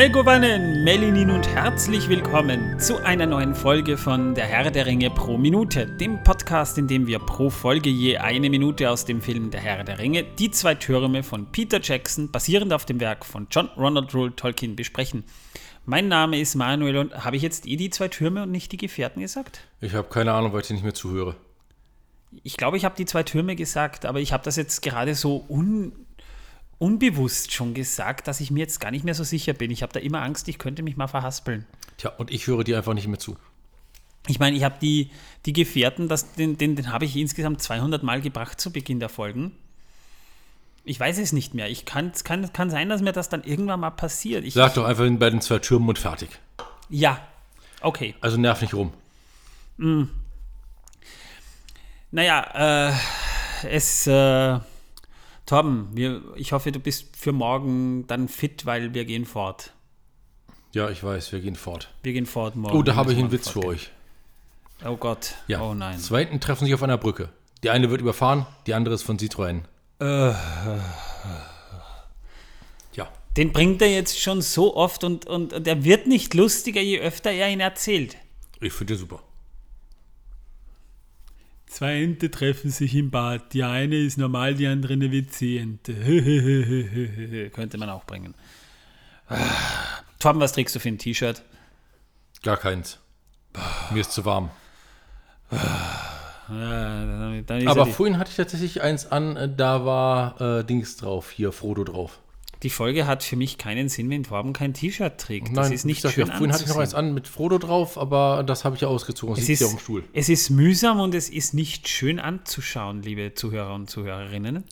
Megovanen, Melinin und herzlich willkommen zu einer neuen Folge von Der Herr der Ringe pro Minute, dem Podcast, in dem wir pro Folge je eine Minute aus dem Film Der Herr der Ringe, die zwei Türme von Peter Jackson, basierend auf dem Werk von John Ronald Rule Tolkien, besprechen. Mein Name ist Manuel und habe ich jetzt eh die zwei Türme und nicht die Gefährten gesagt? Ich habe keine Ahnung, weil ich nicht mehr zuhöre. Ich glaube, ich habe die zwei Türme gesagt, aber ich habe das jetzt gerade so un unbewusst schon gesagt, dass ich mir jetzt gar nicht mehr so sicher bin. Ich habe da immer Angst, ich könnte mich mal verhaspeln. Tja, und ich höre dir einfach nicht mehr zu. Ich meine, ich habe die, die Gefährten, das, den, den, den habe ich insgesamt 200 Mal gebracht zu Beginn der Folgen. Ich weiß es nicht mehr. Ich kann, kann, kann sein, dass mir das dann irgendwann mal passiert. Ich, Sag doch einfach bei den zwei Türmen und fertig. Ja, okay. Also nerv nicht rum. Naja, äh, es, äh, Torben, wir, ich hoffe, du bist für morgen dann fit, weil wir gehen fort. Ja, ich weiß, wir gehen fort. Wir gehen fort morgen. Oh, da habe ich einen Witz für euch. Oh Gott. Ja. Oh nein. Zweiten treffen sich auf einer Brücke. Die eine wird überfahren, die andere ist von Citroën. Äh. Ja. Den bringt er jetzt schon so oft und, und, und er wird nicht lustiger, je öfter er ihn erzählt. Ich finde super. Zwei Ente treffen sich im Bad. Die eine ist normal, die andere eine WC-Ente. Könnte man auch bringen. Ah. Torben, was trägst du für ein T-Shirt? Gar keins. Mir ist zu warm. Ja, ist Aber vorhin hatte ich tatsächlich eins an, äh, da war äh, Dings drauf, hier, Frodo drauf. Die Folge hat für mich keinen Sinn, wenn Torben kein T-Shirt trägt. Das ist nicht schön ja, vorhin hatte ich noch eins an mit Frodo drauf, aber das habe ich ja ausgezogen. Das Es ist, dem Stuhl. es ist mühsam und es ist nicht schön anzuschauen, liebe Zuhörer und Zuhörerinnen.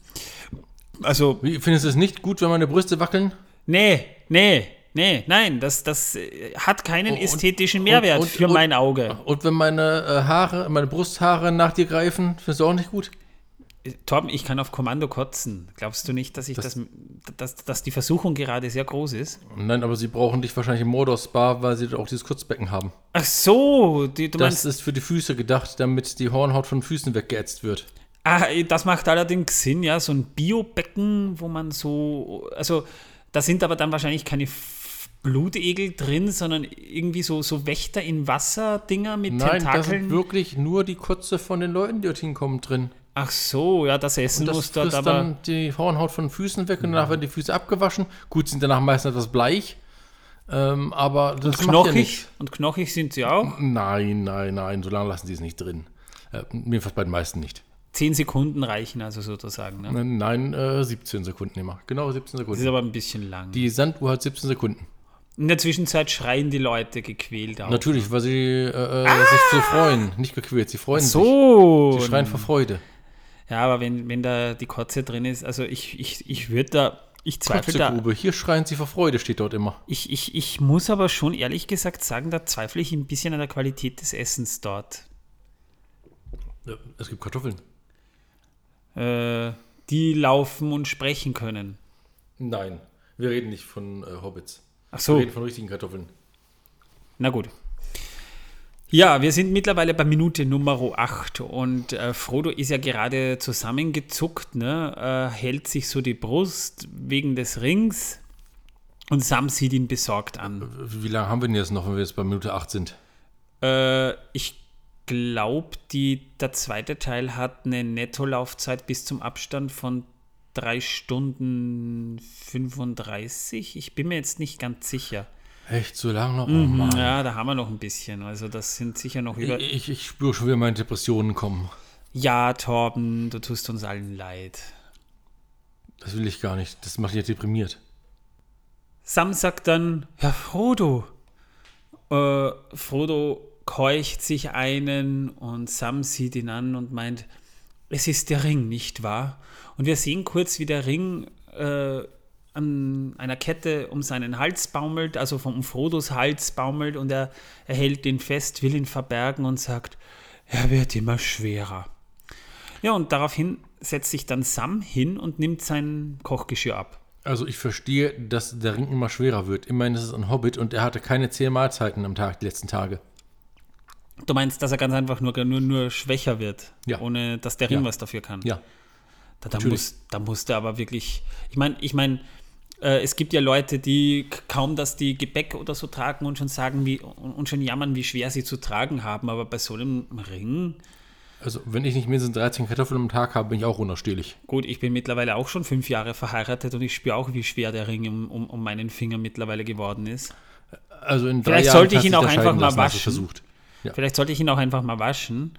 Also, Wie, findest du es nicht gut, wenn meine Brüste wackeln? nee, nee, nee, nein, das, das äh, hat keinen Und- ästhetischen Mehrwert und- für und- mein Auge. Und wenn meine äh, Haare, meine Brusthaare nach dir greifen, findest du auch nicht gut? Torben, ich kann auf Kommando kotzen. Glaubst du nicht, dass ich das, Das- dass, dass die Versuchung gerade sehr groß ist? Nein, aber sie brauchen dich wahrscheinlich im Mordor Spa, weil sie auch dieses Kurzbecken haben. Ach so, die, du Das meinst, ist für die Füße gedacht, damit die Hornhaut von Füßen weggeätzt wird. ah, das macht allerdings Sinn, ja, so ein Biobecken, wo man so, also da sind aber dann wahrscheinlich keine F- Blutegel drin, sondern irgendwie so, so Wächter in Wasser-Dinger mit Nein, da sind Tentakeln. wirklich nur die Kotze von den Leuten, die dort hinkommen, drin. Ach so, ja, das Essen Und das muss dort aber. dann die Hornhaut von Füßen weg und danach werden die Füße abgewaschen. Gut, sind danach meistens etwas bleich, ähm, aber das macht ja knochig. nichts. und knochig sind sie auch. Nein, nein, nein, so lange lassen sie es nicht drin. Äh, jedenfalls bei den meisten nicht. Zehn Sekunden reichen also sozusagen. Ne? Nein, nein äh, 17 Sekunden immer. Genau 17 Das ist Sekunden. aber ein bisschen lang. Die Sanduhr hat 17 Sekunden. In der Zwischenzeit schreien die Leute gequält auf. Natürlich, weil sie äh, äh, sich so freuen. Nicht gequält, sie freuen So. sich. Sie schreien vor Freude. Ja, aber wenn, wenn da die Kotze drin ist, also ich, ich, ich würde da, ich zweifle da. Hier schreien sie vor Freude, steht dort immer. Ich, ich, ich muss aber schon ehrlich gesagt sagen, da zweifle ich ein bisschen an der Qualität des Essens dort. Ja, es gibt Kartoffeln. Äh, die laufen und sprechen können. Nein, wir reden nicht von äh, Hobbits. Ach Wir so, reden von richtigen Kartoffeln. na gut. Ja, wir sind mittlerweile bei Minute Nummer 8 und äh, Frodo ist ja gerade zusammengezuckt, ne? äh, hält sich so die Brust wegen des Rings und Sam sieht ihn besorgt an. Wie lange haben wir denn jetzt noch, wenn wir jetzt bei Minute 8 sind? Äh, ich glaube, der zweite Teil hat eine Nettolaufzeit bis zum Abstand von 3 Stunden 35. Ich bin mir jetzt nicht ganz sicher. Echt so lange noch? Oh Mann. Ja, da haben wir noch ein bisschen. Also das sind sicher noch über... Ich, ich, ich spüre schon, wie meine Depressionen kommen. Ja, Torben, du tust uns allen leid. Das will ich gar nicht. Das macht dich ja deprimiert. Sam sagt dann, ja, Frodo. Äh, Frodo keucht sich einen und Sam sieht ihn an und meint, es ist der Ring, nicht wahr? Und wir sehen kurz, wie der Ring äh, an einer Kette um seinen Hals baumelt, also vom Frodos Hals baumelt und er, er hält ihn fest, will ihn verbergen und sagt, er wird immer schwerer. Ja, und daraufhin setzt sich dann Sam hin und nimmt sein Kochgeschirr ab. Also ich verstehe, dass der Ring immer schwerer wird. Immerhin ist es ein Hobbit und er hatte keine zehn Mahlzeiten am Tag die letzten Tage. Du meinst, dass er ganz einfach nur, nur, nur schwächer wird, Ja. ohne dass der Ring Ja. was dafür kann. Ja. Da, da, muss, da musste aber wirklich. Ich meine, ich meine, äh, es gibt ja Leute, die kaum, dass die Gebäck oder so tragen und schon sagen, wie, und schon jammern, wie schwer sie zu tragen haben. Aber bei so einem Ring, Also, wenn ich nicht mindestens 13 Kartoffeln am Tag habe, bin ich auch unerstehlich. gut, ich bin mittlerweile auch schon fünf Jahre verheiratet und ich spüre auch, wie schwer der Ring um, um, um meinen Finger mittlerweile geworden ist. Also in drei Vielleicht Jahren sollte ich ihn auch einfach mal lassen, waschen. versucht. Ja. Vielleicht sollte ich ihn auch einfach mal waschen.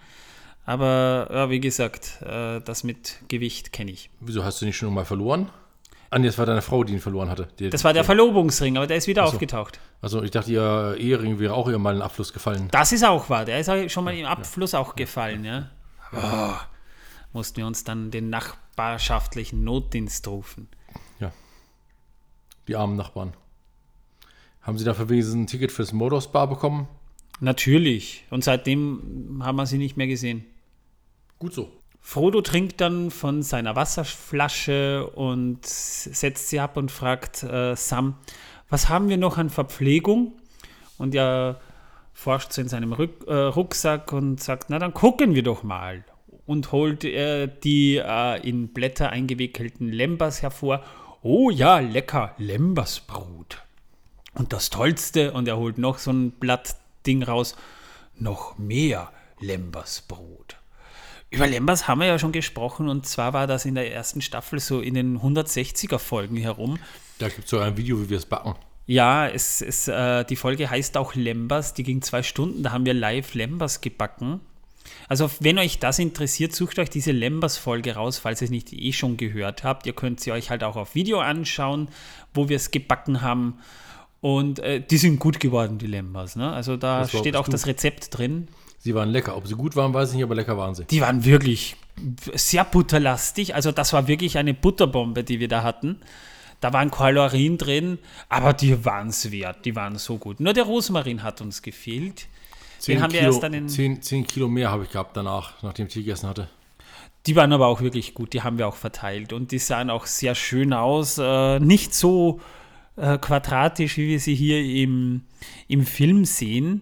Aber ja, wie gesagt, äh, das mit Gewicht kenne ich. Wieso hast du nicht schon mal verloren? Ah, nee, das war deine Frau, die ihn verloren hatte. Die, Das war der Verlobungsring, aber der ist wieder Ach so. aufgetaucht. Also ich dachte, ihr Ehering wäre auch ihr mal in den Abfluss gefallen. Das ist auch wahr. Der ist auch schon mal im Abfluss auch gefallen, ja. Oh, mussten wir uns dann den nachbarschaftlichen Notdienst rufen. Die armen Nachbarn. Haben sie dafür wenigstens ein Ticket fürs Motorspa bekommen? Natürlich. Und seitdem haben wir sie nicht mehr gesehen. Gut so. Frodo trinkt dann von seiner Wasserflasche und setzt sie ab und fragt äh, Sam, was haben wir noch an Verpflegung? Und er forscht so in seinem Rück, äh, Rucksack und sagt, na dann gucken wir doch mal. Und holt äh, die äh, in Blätter eingewickelten Lembas hervor. Oh ja, lecker, Lembasbrot. Und das Tollste, und er holt noch so ein Blattding raus, noch mehr Lembersbrot. Über Lembas haben wir ja schon gesprochen und zwar war das in der ersten Staffel so in den 160er Folgen herum. Da gibt es so ein Video, wie wir es backen. Ja, es, es, äh, die Folge heißt auch Lembas, die ging zwei Stunden, da haben wir live Lembas gebacken. Also wenn euch das interessiert, sucht euch diese Lembas-Folge raus, falls ihr es nicht eh schon gehört habt. Ihr könnt sie euch halt auch auf Video anschauen, wo wir es gebacken haben. Und äh, die sind gut geworden, die Lembas. Ne? Also da steht auch du- das Rezept drin. Sie waren lecker. Ob sie gut waren, weiß ich nicht, aber lecker waren sie. Die waren wirklich sehr butterlastig. Also das war wirklich eine Butterbombe, die wir da hatten. Da waren Kalorien drin, aber die waren es wert. Die waren so gut. Nur der Rosmarin hat uns gefehlt. Den haben wir Kilo, erst dann in. 10, 10 Kilo mehr habe ich gehabt danach, nachdem ich die gegessen hatte. Die waren aber auch wirklich gut. Die haben wir auch verteilt. Und die sahen auch sehr schön aus. Äh, nicht so äh, quadratisch, wie wir sie hier im, im Film sehen.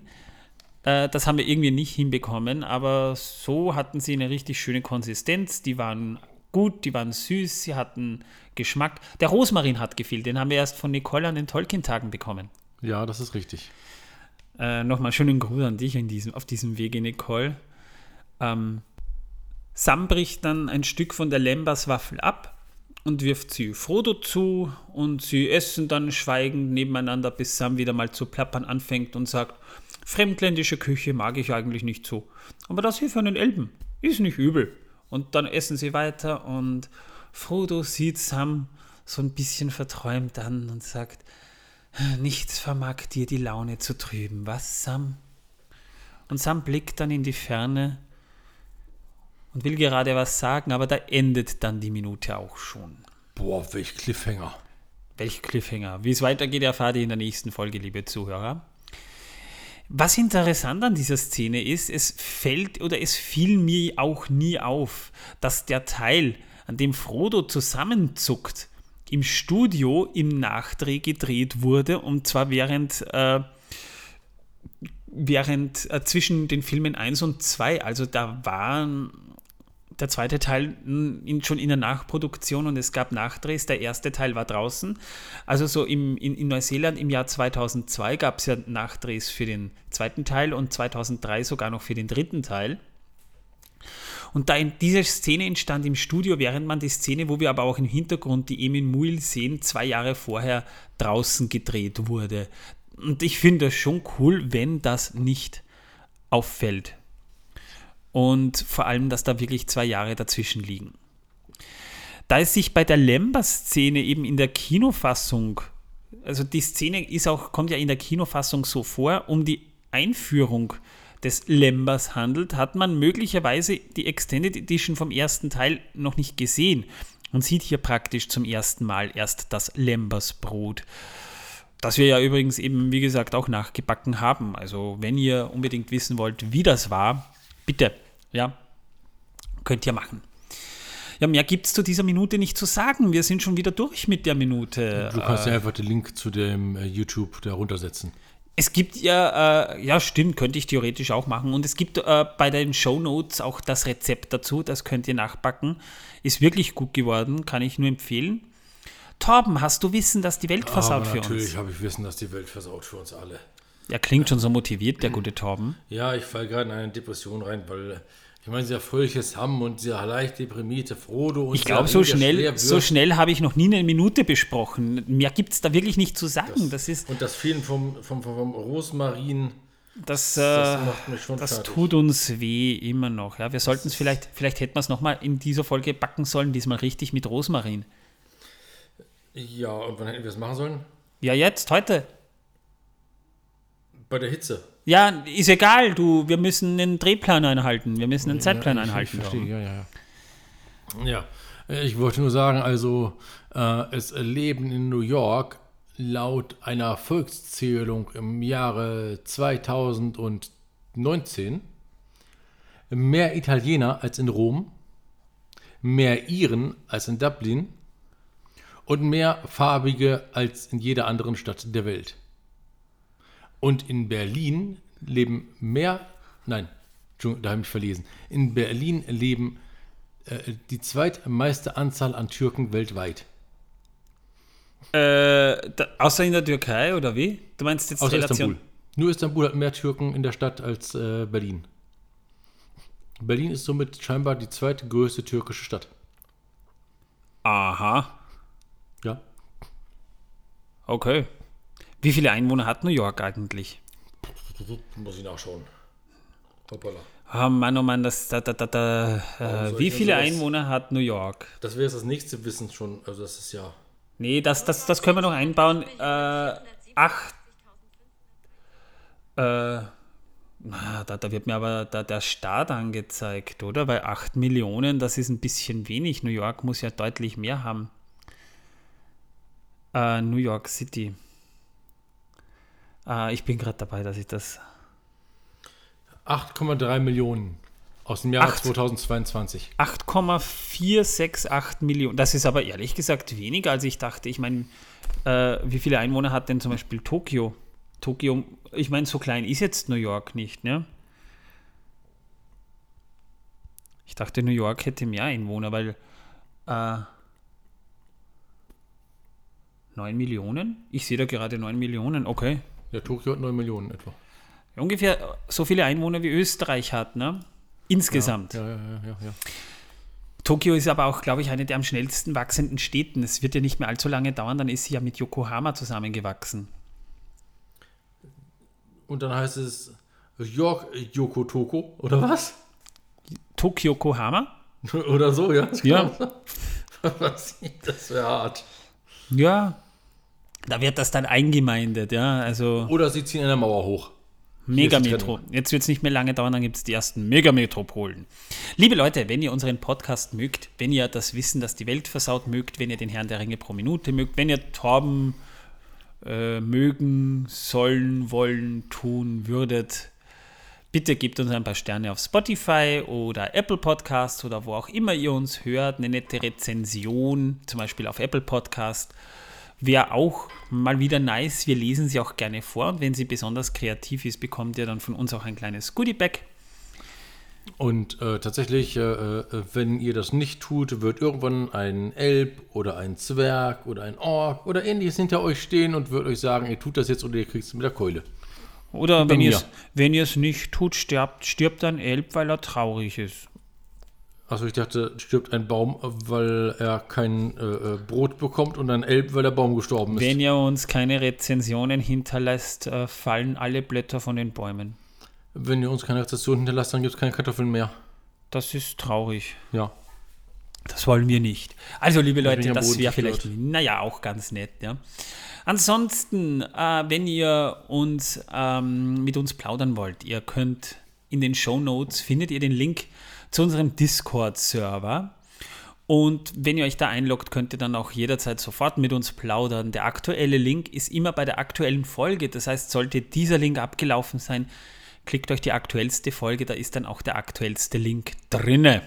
Äh, das haben wir irgendwie nicht hinbekommen. Aber so hatten sie eine richtig schöne Konsistenz. Die waren gut, die waren süß, sie hatten Geschmack. Der Rosmarin hat gefehlt. Den haben wir erst von Nicole an den Tolkien-Tagen bekommen. Ja, das ist richtig. Äh, Nochmal schönen Gruß an dich diesem, auf diesem Wege, Nicole. Ähm, Sam bricht dann ein Stück von der Lembas-Waffel ab und wirft sie Frodo zu und sie essen dann schweigend nebeneinander, bis Sam wieder mal zu plappern anfängt und sagt, fremdländische Küche mag ich eigentlich nicht so. Aber das hier für einen Elben ist nicht übel. Und dann essen sie weiter und Frodo sieht Sam so ein bisschen verträumt an und sagt, Nichts vermag dir die Laune zu trüben, was, Sam? Und Sam blickt dann in die Ferne und will gerade was sagen, aber da endet dann die Minute auch schon. Boah, welch Cliffhanger. Welch Cliffhanger. Wie es weitergeht, erfahrt ihr in der nächsten Folge, liebe Zuhörer. Was interessant an dieser Szene ist, es fällt oder es fiel mir auch nie auf, dass der Teil, an dem Frodo zusammenzuckt, im Studio im Nachdreh gedreht wurde und zwar während, äh, während äh, zwischen den Filmen 1 und 2. Also da waren der zweite Teil in, schon in der Nachproduktion und es gab Nachdrehs. Der erste Teil war draußen. Also so im, in, in Neuseeland im Jahr 2002 gab es ja Nachdrehs für den zweiten Teil und 2003 sogar noch für den dritten Teil. Und da in dieser Szene entstand im Studio, während man die Szene, wo wir aber auch im Hintergrund die Emin Muil sehen, zwei Jahre vorher draußen gedreht wurde. Und ich finde das schon cool, wenn das nicht auffällt. Und vor allem, dass da wirklich zwei Jahre dazwischen liegen. Da es sich bei der Lember-Szene eben in der Kinofassung, also die Szene ist auch, kommt ja in der Kinofassung so vor, um die Einführung des Lembers handelt, hat man möglicherweise die Extended Edition vom ersten Teil noch nicht gesehen und sieht hier praktisch zum ersten Mal erst das Lembersbrot. Das wir ja übrigens eben, wie gesagt, auch nachgebacken haben. Also, wenn ihr unbedingt wissen wollt, wie das war, bitte, ja, könnt ihr machen. Ja, mehr gibt es zu dieser Minute nicht zu sagen. Wir sind schon wieder durch mit der Minute. Du kannst ja einfach den Link zu dem äh, YouTube da runtersetzen. Es gibt ja, äh, ja stimmt, könnte ich theoretisch auch machen. Und es gibt äh, bei den Show Notes auch das Rezept dazu, das könnt ihr nachbacken. Ist wirklich gut geworden, kann ich nur empfehlen. Torben, hast du Wissen, dass die Welt versaut Aber für natürlich uns? habe ich Wissen, dass die Welt versaut für uns alle. Ja, klingt schon so motiviert, der gute Torben. Ja, ich falle gerade in eine Depression rein, weil ich meine, sehr fröhliches Sam und sehr leicht deprimierte Frodo und Ich glaube, so schnell, so schnell habe ich noch nie eine Minute besprochen. Mehr gibt es da wirklich nicht zu sagen. Das ist, Und das Fehlen vom, vom, vom, vom Rosmarin, das, das äh, das tut uns weh immer noch. Ja, wir sollten es vielleicht, vielleicht hätten wir es nochmal in dieser Folge backen sollen, diesmal richtig mit Rosmarin. Ja, und wann hätten wir es machen sollen? Ja, jetzt, heute. Bei der Hitze. Ja, ist egal, du, wir müssen einen Drehplan einhalten, wir müssen einen Zeitplan Ja, ich- einhalten. Ich verstehe, ja, ja, ja. Ja, ich wollte nur sagen, also äh, es leben in New York laut einer Volkszählung im Jahre 2019 mehr Italiener als in Rom, mehr Iren als in Dublin und mehr Farbige als in jeder anderen Stadt der Welt. Und in Berlin leben mehr, nein, da habe ich verlesen. In Berlin leben äh, die zweitmeiste Anzahl an Türken weltweit. Äh, da, außer in der Türkei, oder wie? Du meinst jetzt Außer Relation? Istanbul. Nur Istanbul hat mehr Türken in der Stadt als äh, Berlin. Berlin ist somit scheinbar die zweitgrößte türkische Stadt. Aha, Ja. okay. Wie viele Einwohner hat New York eigentlich? Muss ich nachschauen. Hoppala. Oh Mann, oh Mann, das, da, da, da, da, äh, wie viele Einwohner hat New York? Das wäre jetzt das nächste Wissen schon. Also das ist ja. Nee, das, das, das können wir noch einbauen. Äh, acht. Äh, na, da, da wird mir aber da, der Staat angezeigt, oder? Bei 8 Millionen, das ist ein bisschen wenig. New York muss ja deutlich mehr haben. Äh, New York City. Äh, ich bin gerade dabei, dass ich das. 8,3 Millionen aus dem Jahr Acht. 2022. 8,468 Millionen. Das ist aber ehrlich gesagt weniger, als ich dachte. Ich meine, äh, wie viele Einwohner hat denn zum Beispiel Tokio? Tokio, ich meine, so klein ist jetzt New York nicht, ne? Ich dachte, New York hätte mehr Einwohner, weil äh, 9 Millionen? Ich sehe da gerade 9 Millionen, okay. Ja, Tokio hat 9 Millionen etwa. Ungefähr so viele Einwohner wie Österreich hat, ne? Insgesamt. Ja, ja, ja, ja, ja. Tokio ist aber auch, glaube ich, eine der am schnellsten wachsenden Städten. Es wird ja nicht mehr allzu lange dauern, dann ist sie ja mit Yokohama zusammengewachsen. Und dann heißt es York Yoko Toko, oder was? Tokio Yokohama? oder so, ja? Ja. Das wäre hart. Ja. Da wird das dann eingemeindet, ja. Also Oder sie ziehen eine Mauer hoch. Megametro. Jetzt wird es nicht mehr lange dauern, dann gibt es die ersten Megametropolen. Liebe Leute, wenn ihr unseren Podcast mögt, wenn ihr das Wissen, das die Welt versaut mögt, wenn ihr den Herrn der Ringe pro Minute mögt, wenn ihr Torben äh, mögen, sollen, wollen, tun würdet, bitte gebt uns ein paar Sterne auf Spotify oder Apple Podcast oder wo auch immer ihr uns hört. Eine nette Rezension, zum Beispiel auf Apple Podcast. Wäre auch mal wieder nice. Wir lesen sie auch gerne vor und wenn sie besonders kreativ ist, bekommt ihr dann von uns auch ein kleines Goodie-Bag. Und äh, tatsächlich, äh, äh, wenn ihr das nicht tut, wird irgendwann ein Elb oder ein Zwerg oder ein Ork oder ähnliches hinter euch stehen und wird euch sagen, ihr tut das jetzt oder ihr kriegt es mit der Keule. Oder wenn ihr es nicht tut, stirbt, stirbt ein Elb, weil er traurig ist. Achso, ich dachte, stirbt ein Baum, weil er kein äh, äh, Brot bekommt und ein Elb, weil der Baum gestorben ist. Wenn ihr uns keine Rezensionen hinterlässt, äh, fallen alle Blätter von den Bäumen. Wenn ihr uns keine Rezession hinterlasst, dann gibt es keine Kartoffeln mehr. Das ist traurig. Ja. Das wollen wir nicht. Also, liebe Leute, das wäre vielleicht, naja, auch ganz nett. Ja. Ansonsten, äh, wenn ihr uns ähm, mit uns plaudern wollt, ihr könnt in den Show Notes findet ihr den Link zu unserem Discord-Server. Und wenn ihr euch da einloggt, könnt ihr dann auch jederzeit sofort mit uns plaudern. Der aktuelle Link ist immer bei der aktuellen Folge. Das heißt, sollte dieser Link abgelaufen sein, klickt euch die aktuellste Folge, da ist dann auch der aktuellste Link drinne.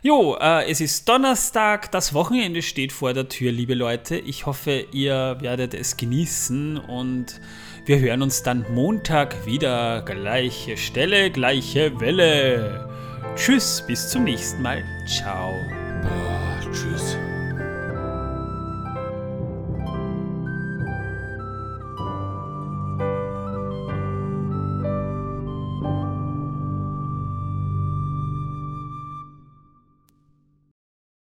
Jo, äh, es ist Donnerstag, das Wochenende steht vor der Tür, liebe Leute. Ich hoffe, ihr werdet es genießen und wir hören uns dann Montag wieder. Gleiche Stelle, gleiche Welle. Tschüss, bis zum nächsten Mal. Ciao.